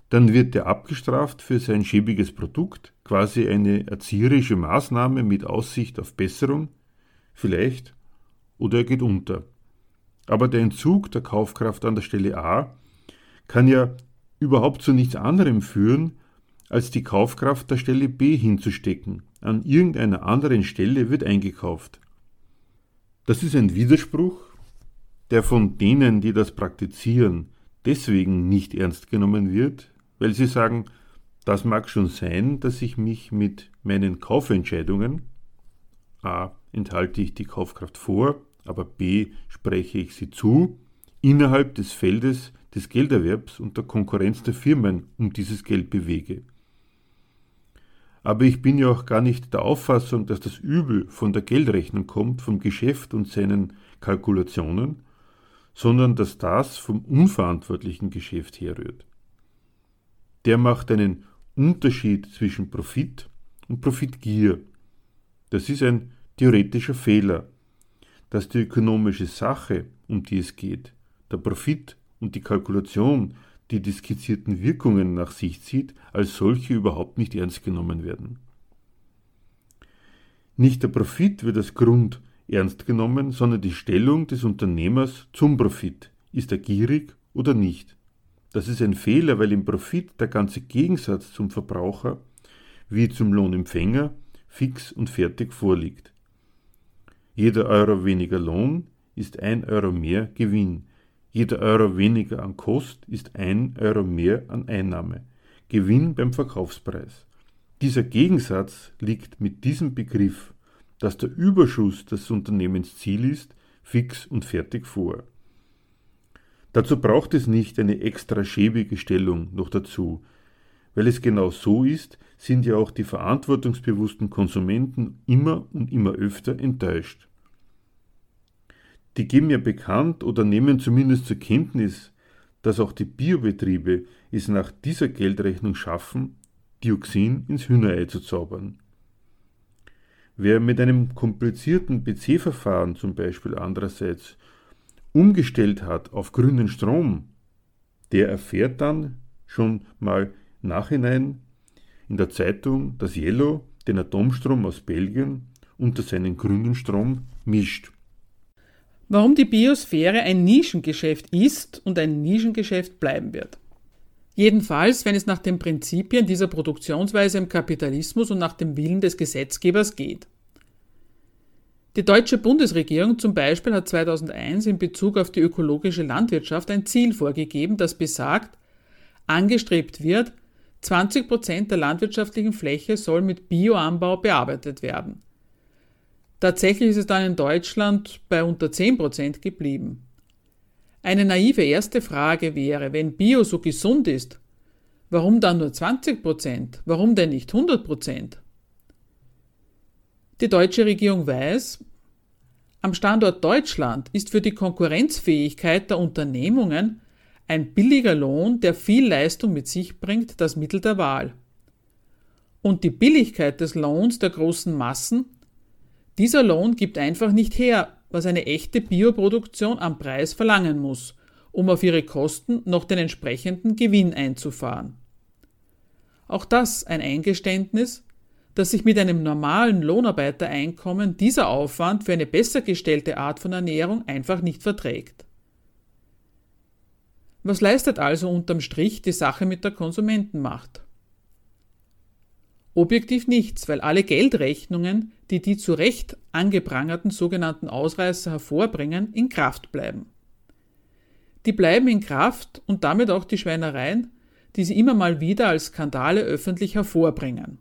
dann wird er abgestraft für sein schäbiges Produkt, quasi eine erzieherische Maßnahme mit Aussicht auf Besserung, vielleicht, oder er geht unter. Aber der Entzug der Kaufkraft an der Stelle A kann ja überhaupt zu nichts anderem führen, als die Kaufkraft der Stelle B hinzustecken. An irgendeiner anderen Stelle wird eingekauft. Das ist ein Widerspruch, der von denen, die das praktizieren, deswegen nicht ernst genommen wird, weil sie sagen, das mag schon sein, dass ich mich mit meinen Kaufentscheidungen a. enthalte ich die Kaufkraft vor aber b spreche ich sie zu, innerhalb des Feldes des Gelderwerbs und der Konkurrenz der Firmen um dieses Geld bewege. Aber ich bin ja auch gar nicht der Auffassung, dass das Übel von der Geldrechnung kommt, vom Geschäft und seinen Kalkulationen, sondern dass das vom unverantwortlichen Geschäft herrührt. Der macht einen Unterschied zwischen Profit und Profitgier. Das ist ein theoretischer Fehler, dass die ökonomische Sache, um die es geht, der Profit und die Kalkulation, die die skizzierten Wirkungen nach sich zieht, als solche überhaupt nicht ernst genommen werden. Nicht der Profit wird als Grund ernst genommen, sondern die Stellung des Unternehmers zum Profit. Ist er gierig oder nicht? Das ist ein Fehler, weil im Profit der ganze Gegensatz zum Verbraucher wie zum Lohnempfänger fix und fertig vorliegt. Jeder Euro weniger Lohn ist ein Euro mehr Gewinn. Jeder Euro weniger an Kost ist ein Euro mehr an Einnahme. Gewinn beim Verkaufspreis. Dieser Gegensatz liegt mit diesem Begriff, dass der Überschuss des Unternehmens Ziel ist, fix und fertig vor. Dazu braucht es nicht eine extra schäbige Stellung noch dazu. Weil es genau so ist, sind ja auch die verantwortungsbewussten Konsumenten immer und immer öfter enttäuscht. Die geben ja bekannt oder nehmen zumindest zur Kenntnis, dass auch die Biobetriebe es nach dieser Geldrechnung schaffen, Dioxin ins Hühnerei zu zaubern. Wer mit einem komplizierten PC-Verfahren zum Beispiel andererseits umgestellt hat auf grünen Strom, der erfährt dann schon mal nachhinein in der Zeitung, dass Yellow den Atomstrom aus Belgien unter seinen grünen Strom mischt. Warum die Biosphäre ein Nischengeschäft ist und ein Nischengeschäft bleiben wird. Jedenfalls, wenn es nach den Prinzipien dieser Produktionsweise im Kapitalismus und nach dem Willen des Gesetzgebers geht. Die deutsche Bundesregierung zum Beispiel hat 2001 in Bezug auf die ökologische Landwirtschaft ein Ziel vorgegeben, das besagt, angestrebt wird, 20 Prozent der landwirtschaftlichen Fläche soll mit Bioanbau bearbeitet werden. Tatsächlich ist es dann in Deutschland bei unter 10 Prozent geblieben. Eine naive erste Frage wäre, wenn Bio so gesund ist, warum dann nur 20 Prozent? Warum denn nicht 100 Prozent? Die deutsche Regierung weiß, am Standort Deutschland ist für die Konkurrenzfähigkeit der Unternehmungen ein billiger Lohn, der viel Leistung mit sich bringt, das Mittel der Wahl. Und die Billigkeit des Lohns der großen Massen, dieser Lohn gibt einfach nicht her, was eine echte Bioproduktion am Preis verlangen muss, um auf ihre Kosten noch den entsprechenden Gewinn einzufahren. Auch das ein Eingeständnis, dass sich mit einem normalen Lohnarbeitereinkommen dieser Aufwand für eine besser gestellte Art von Ernährung einfach nicht verträgt. Was leistet also unterm Strich die Sache mit der Konsumentenmacht? Objektiv nichts, weil alle Geldrechnungen, die die zu Recht angeprangerten sogenannten Ausreißer hervorbringen, in Kraft bleiben. Die bleiben in Kraft und damit auch die Schweinereien, die sie immer mal wieder als Skandale öffentlich hervorbringen.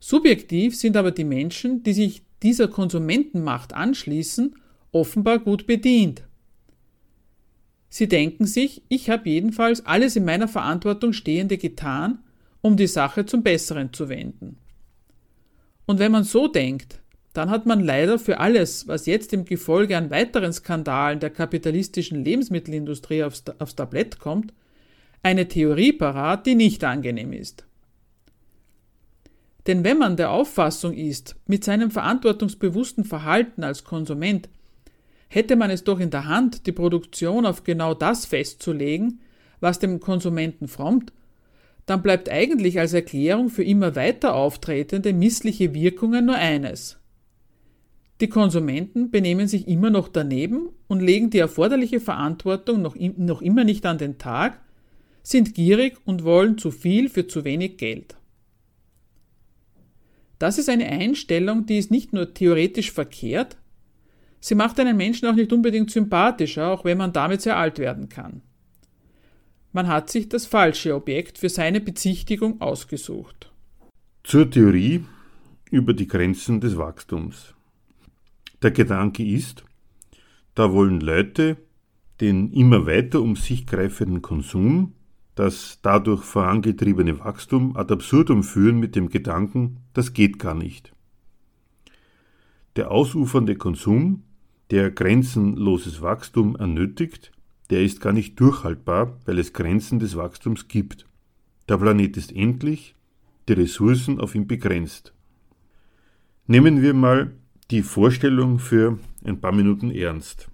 Subjektiv sind aber die Menschen, die sich dieser Konsumentenmacht anschließen, offenbar gut bedient. Sie denken sich, ich habe jedenfalls alles in meiner Verantwortung Stehende getan, um die Sache zum Besseren zu wenden. Und wenn man so denkt, dann hat man leider für alles, was jetzt im Gefolge an weiteren Skandalen der kapitalistischen Lebensmittelindustrie aufs, aufs Tablett kommt, eine Theorie parat, die nicht angenehm ist. Denn wenn man der Auffassung ist, mit seinem verantwortungsbewussten Verhalten als Konsument hätte man es doch in der Hand, die Produktion auf genau das festzulegen, was dem Konsumenten frommt, dann bleibt eigentlich als Erklärung für immer weiter auftretende missliche Wirkungen nur eines. Die Konsumenten benehmen sich immer noch daneben und legen die erforderliche Verantwortung noch, noch immer nicht an den Tag, sind gierig und wollen zu viel für zu wenig Geld. Das ist eine Einstellung, die ist nicht nur theoretisch verkehrt, sie macht einen Menschen auch nicht unbedingt sympathischer, auch wenn man damit sehr alt werden kann. Man hat sich das falsche Objekt für seine Bezichtigung ausgesucht. Zur Theorie über die Grenzen des Wachstums. Der Gedanke ist, da wollen Leute den immer weiter um sich greifenden Konsum das dadurch vorangetriebene Wachstum ad absurdum führen mit dem Gedanken, das geht gar nicht. Der ausufernde Konsum, der grenzenloses Wachstum ernötigt, der ist gar nicht durchhaltbar, weil es Grenzen des Wachstums gibt. Der Planet ist endlich, die Ressourcen auf ihn begrenzt. Nehmen wir mal die Vorstellung für ein paar Minuten ernst.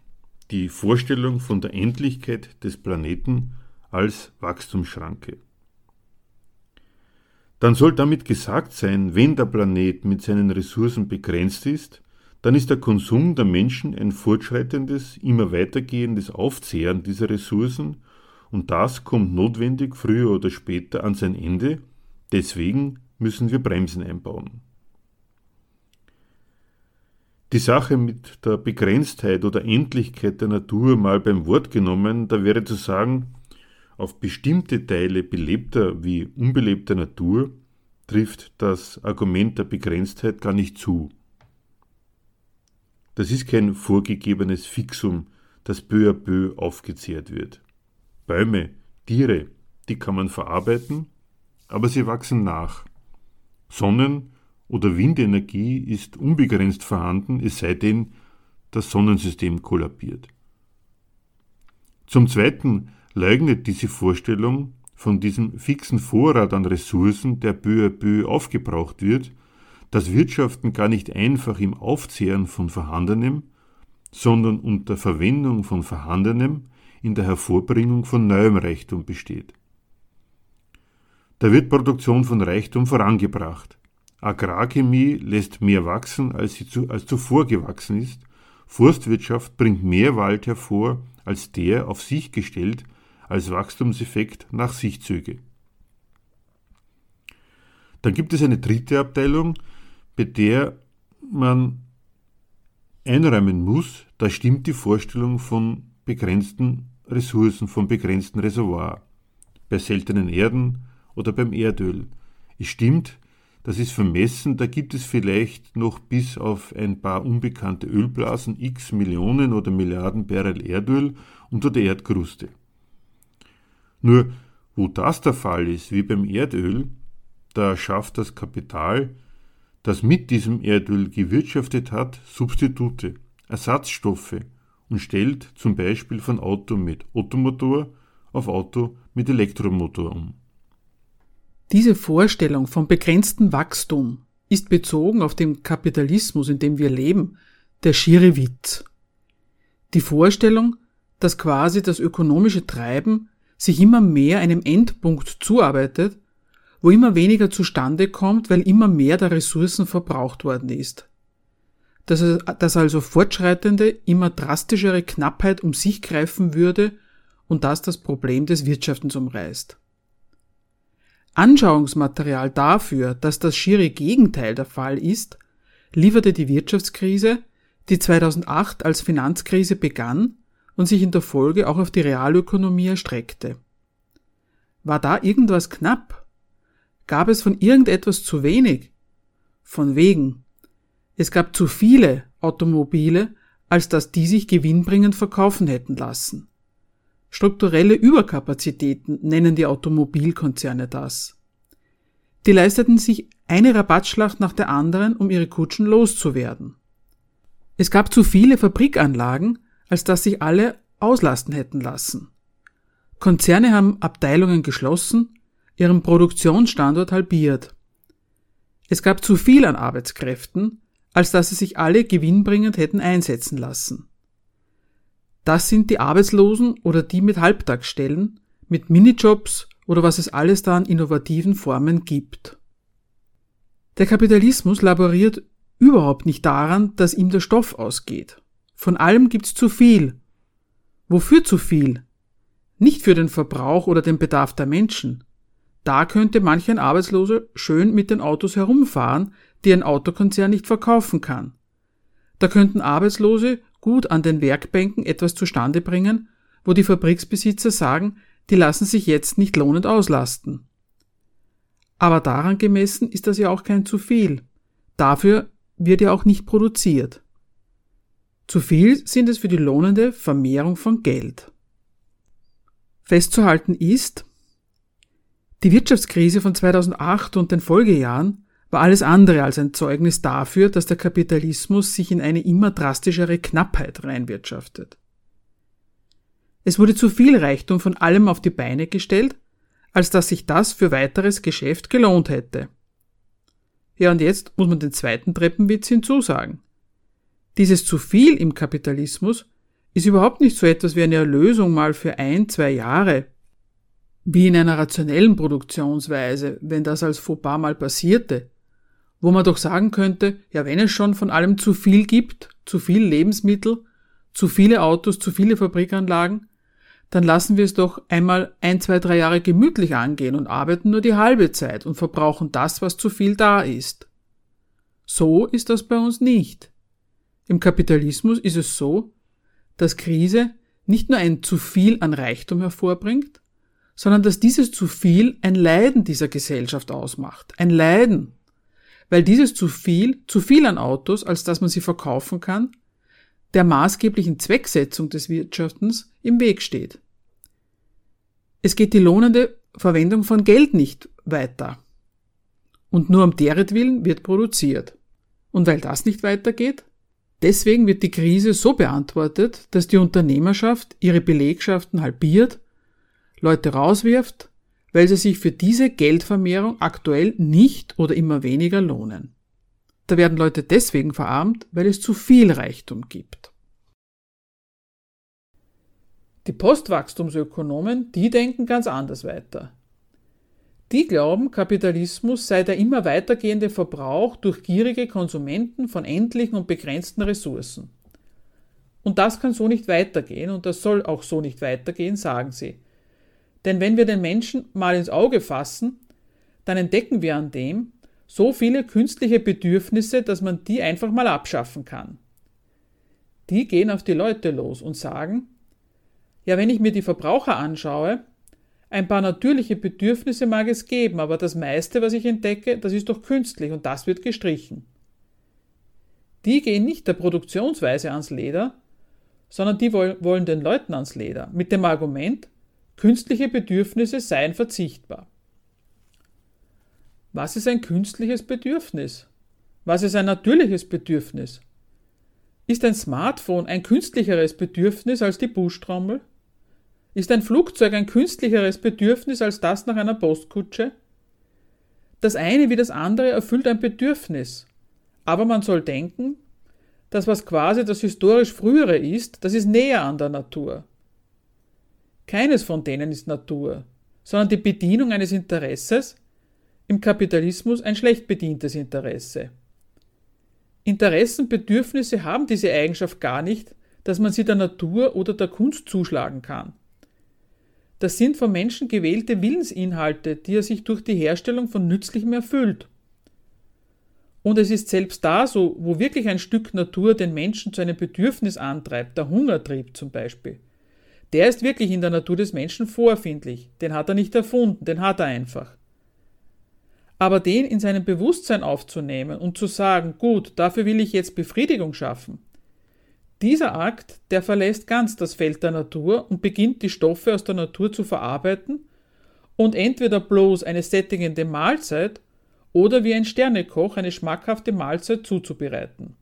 Die Vorstellung von der Endlichkeit des Planeten als Wachstumsschranke. dann soll damit gesagt sein, wenn der Planet mit seinen Ressourcen begrenzt ist, dann ist der Konsum der Menschen ein fortschreitendes, immer weitergehendes Aufzehren dieser Ressourcen und das kommt notwendig früher oder später an sein Ende, deswegen müssen wir Bremsen einbauen. Die Sache mit der Begrenztheit oder Endlichkeit der Natur mal beim Wort genommen, da wäre zu sagen, auf bestimmte Teile belebter wie unbelebter Natur trifft das Argument der Begrenztheit gar nicht zu. Das ist kein vorgegebenes Fixum, das peu à peu aufgezehrt wird. Bäume, Tiere, die kann man verarbeiten, aber sie wachsen nach. Sonnen- oder Windenergie ist unbegrenzt vorhanden, es sei denn, das Sonnensystem kollabiert. Zum Zweiten leugnet diese Vorstellung von diesem fixen Vorrat an Ressourcen, der peu à peu aufgebraucht wird, dass Wirtschaften gar nicht einfach im Aufzehren von Vorhandenem, sondern unter Verwendung von Vorhandenem in der Hervorbringung von neuem Reichtum besteht. Da wird Produktion von Reichtum vorangebracht. Agrarchemie lässt mehr wachsen, als, sie zu, als zuvor gewachsen ist. Forstwirtschaft bringt mehr Wald hervor, als der auf sich gestellt als Wachstumseffekt nach sich zöge. Dann gibt es eine dritte Abteilung, bei der man einräumen muss, da stimmt die Vorstellung von begrenzten Ressourcen, vom begrenzten Reservoir, bei seltenen Erden oder beim Erdöl. Es stimmt, das ist vermessen, da gibt es vielleicht noch bis auf ein paar unbekannte Ölblasen x Millionen oder Milliarden Barrel Erdöl unter der Erdkruste. Nur wo das der Fall ist, wie beim Erdöl, da schafft das Kapital, das mit diesem Erdöl gewirtschaftet hat, Substitute, Ersatzstoffe und stellt zum Beispiel von Auto mit Ottomotor auf Auto mit Elektromotor um. Diese Vorstellung vom begrenzten Wachstum ist bezogen auf den Kapitalismus, in dem wir leben, der schiere Witz. Die Vorstellung, dass quasi das ökonomische Treiben sich immer mehr einem Endpunkt zuarbeitet, wo immer weniger zustande kommt, weil immer mehr der Ressourcen verbraucht worden ist. Dass, dass also fortschreitende, immer drastischere Knappheit um sich greifen würde und das das Problem des Wirtschaftens umreißt. Anschauungsmaterial dafür, dass das schiere Gegenteil der Fall ist, lieferte die Wirtschaftskrise, die 2008 als Finanzkrise begann und sich in der Folge auch auf die Realökonomie erstreckte. War da irgendwas knapp? Gab es von irgendetwas zu wenig? Von wegen. Es gab zu viele Automobile, als dass die sich gewinnbringend verkaufen hätten lassen. Strukturelle Überkapazitäten nennen die Automobilkonzerne das. Die leisteten sich eine Rabattschlacht nach der anderen, um ihre Kutschen loszuwerden. Es gab zu viele Fabrikanlagen, als dass sich alle auslasten hätten lassen. Konzerne haben Abteilungen geschlossen, ihren Produktionsstandort halbiert. Es gab zu viel an Arbeitskräften, als dass sie sich alle gewinnbringend hätten einsetzen lassen. Das sind die Arbeitslosen oder die mit Halbtagsstellen, mit Minijobs oder was es alles da an innovativen Formen gibt. Der Kapitalismus laboriert überhaupt nicht daran, dass ihm der Stoff ausgeht. Von allem gibt's zu viel. Wofür zu viel? Nicht für den Verbrauch oder den Bedarf der Menschen. Da könnte manch ein Arbeitsloser schön mit den Autos herumfahren, die ein Autokonzern nicht verkaufen kann. Da könnten Arbeitslose gut an den Werkbänken etwas zustande bringen, wo die Fabriksbesitzer sagen, die lassen sich jetzt nicht lohnend auslasten. Aber daran gemessen ist das ja auch kein zu viel. Dafür wird ja auch nicht produziert. Zu viel sind es für die lohnende Vermehrung von Geld. Festzuhalten ist, die Wirtschaftskrise von 2008 und den Folgejahren war alles andere als ein Zeugnis dafür, dass der Kapitalismus sich in eine immer drastischere Knappheit reinwirtschaftet. Es wurde zu viel Reichtum von allem auf die Beine gestellt, als dass sich das für weiteres Geschäft gelohnt hätte. Ja, und jetzt muss man den zweiten Treppenwitz hinzusagen. Dieses zu viel im Kapitalismus ist überhaupt nicht so etwas wie eine Erlösung mal für ein, zwei Jahre. Wie in einer rationellen Produktionsweise, wenn das als Fauxpas mal passierte, wo man doch sagen könnte, ja, wenn es schon von allem zu viel gibt, zu viel Lebensmittel, zu viele Autos, zu viele Fabrikanlagen, dann lassen wir es doch einmal ein, zwei, drei Jahre gemütlich angehen und arbeiten nur die halbe Zeit und verbrauchen das, was zu viel da ist. So ist das bei uns nicht. Im Kapitalismus ist es so, dass Krise nicht nur ein zu viel an Reichtum hervorbringt, sondern dass dieses zu viel ein Leiden dieser Gesellschaft ausmacht. Ein Leiden. Weil dieses zu viel, zu viel an Autos, als dass man sie verkaufen kann, der maßgeblichen Zwecksetzung des Wirtschaftens im Weg steht. Es geht die lohnende Verwendung von Geld nicht weiter. Und nur um deretwillen wird produziert. Und weil das nicht weitergeht, deswegen wird die Krise so beantwortet, dass die Unternehmerschaft ihre Belegschaften halbiert, Leute rauswirft, weil sie sich für diese Geldvermehrung aktuell nicht oder immer weniger lohnen. Da werden Leute deswegen verarmt, weil es zu viel Reichtum gibt. Die Postwachstumsökonomen, die denken ganz anders weiter. Die glauben, Kapitalismus sei der immer weitergehende Verbrauch durch gierige Konsumenten von endlichen und begrenzten Ressourcen. Und das kann so nicht weitergehen und das soll auch so nicht weitergehen, sagen sie. Denn wenn wir den Menschen mal ins Auge fassen, dann entdecken wir an dem so viele künstliche Bedürfnisse, dass man die einfach mal abschaffen kann. Die gehen auf die Leute los und sagen, ja, wenn ich mir die Verbraucher anschaue, ein paar natürliche Bedürfnisse mag es geben, aber das meiste, was ich entdecke, das ist doch künstlich und das wird gestrichen. Die gehen nicht der Produktionsweise ans Leder, sondern die wollen den Leuten ans Leder, mit dem Argument, künstliche Bedürfnisse seien verzichtbar. Was ist ein künstliches Bedürfnis? Was ist ein natürliches Bedürfnis? Ist ein Smartphone ein künstlicheres Bedürfnis als die Buschtrommel? Ist ein Flugzeug ein künstlicheres Bedürfnis als das nach einer Postkutsche? Das eine wie das andere erfüllt ein Bedürfnis. Aber man soll denken, das, was quasi das historisch Frühere ist, das ist näher an der Natur. Keines von denen ist Natur, sondern die Bedienung eines Interesses, im Kapitalismus ein schlecht bedientes Interesse. Interessenbedürfnisse haben diese Eigenschaft gar nicht, dass man sie der Natur oder der Kunst zuschlagen kann. Das sind vom Menschen gewählte Willensinhalte, die er sich durch die Herstellung von Nützlichem erfüllt. Und es ist selbst da so, wo wirklich ein Stück Natur den Menschen zu einem Bedürfnis antreibt, der Hungertrieb zum Beispiel. Der ist wirklich in der Natur des Menschen vorfindlich, den hat er nicht erfunden, den hat er einfach. Aber den in seinem Bewusstsein aufzunehmen und zu sagen, gut, dafür will ich jetzt Befriedigung schaffen, dieser Akt, der verlässt ganz das Feld der Natur und beginnt die Stoffe aus der Natur zu verarbeiten und entweder bloß eine sättigende Mahlzeit oder wie ein Sternekoch eine schmackhafte Mahlzeit zuzubereiten.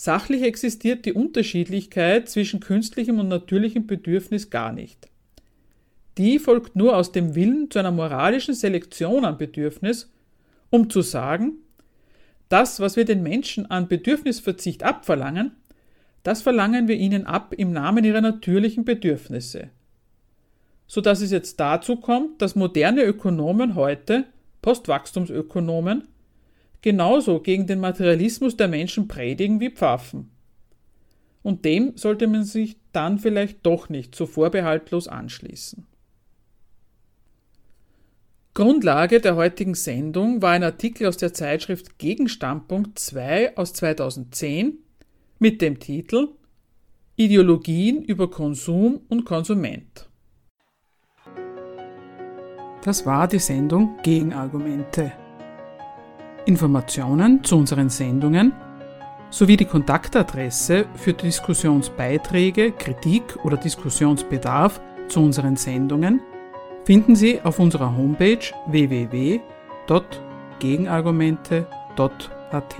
Sachlich existiert die Unterschiedlichkeit zwischen künstlichem und natürlichem Bedürfnis gar nicht. Die folgt nur aus dem Willen zu einer moralischen Selektion am Bedürfnis, um zu sagen, das, was wir den Menschen an Bedürfnisverzicht abverlangen, das verlangen wir ihnen ab im Namen ihrer natürlichen Bedürfnisse. So dass es jetzt dazu kommt, dass moderne Ökonomen heute, Postwachstumsökonomen, genauso gegen den Materialismus der Menschen predigen wie Pfaffen. Und dem sollte man sich dann vielleicht doch nicht so vorbehaltlos anschließen. Grundlage der heutigen Sendung war ein Artikel aus der Zeitschrift Gegenstandpunkt 2 aus 2010 mit dem Titel Ideologien über Konsum und Konsument. Das war die Sendung Gegenargumente. Informationen zu unseren Sendungen sowie die Kontaktadresse für Diskussionsbeiträge, Kritik oder Diskussionsbedarf zu unseren Sendungen – finden Sie auf unserer Homepage www.gegenargumente.at.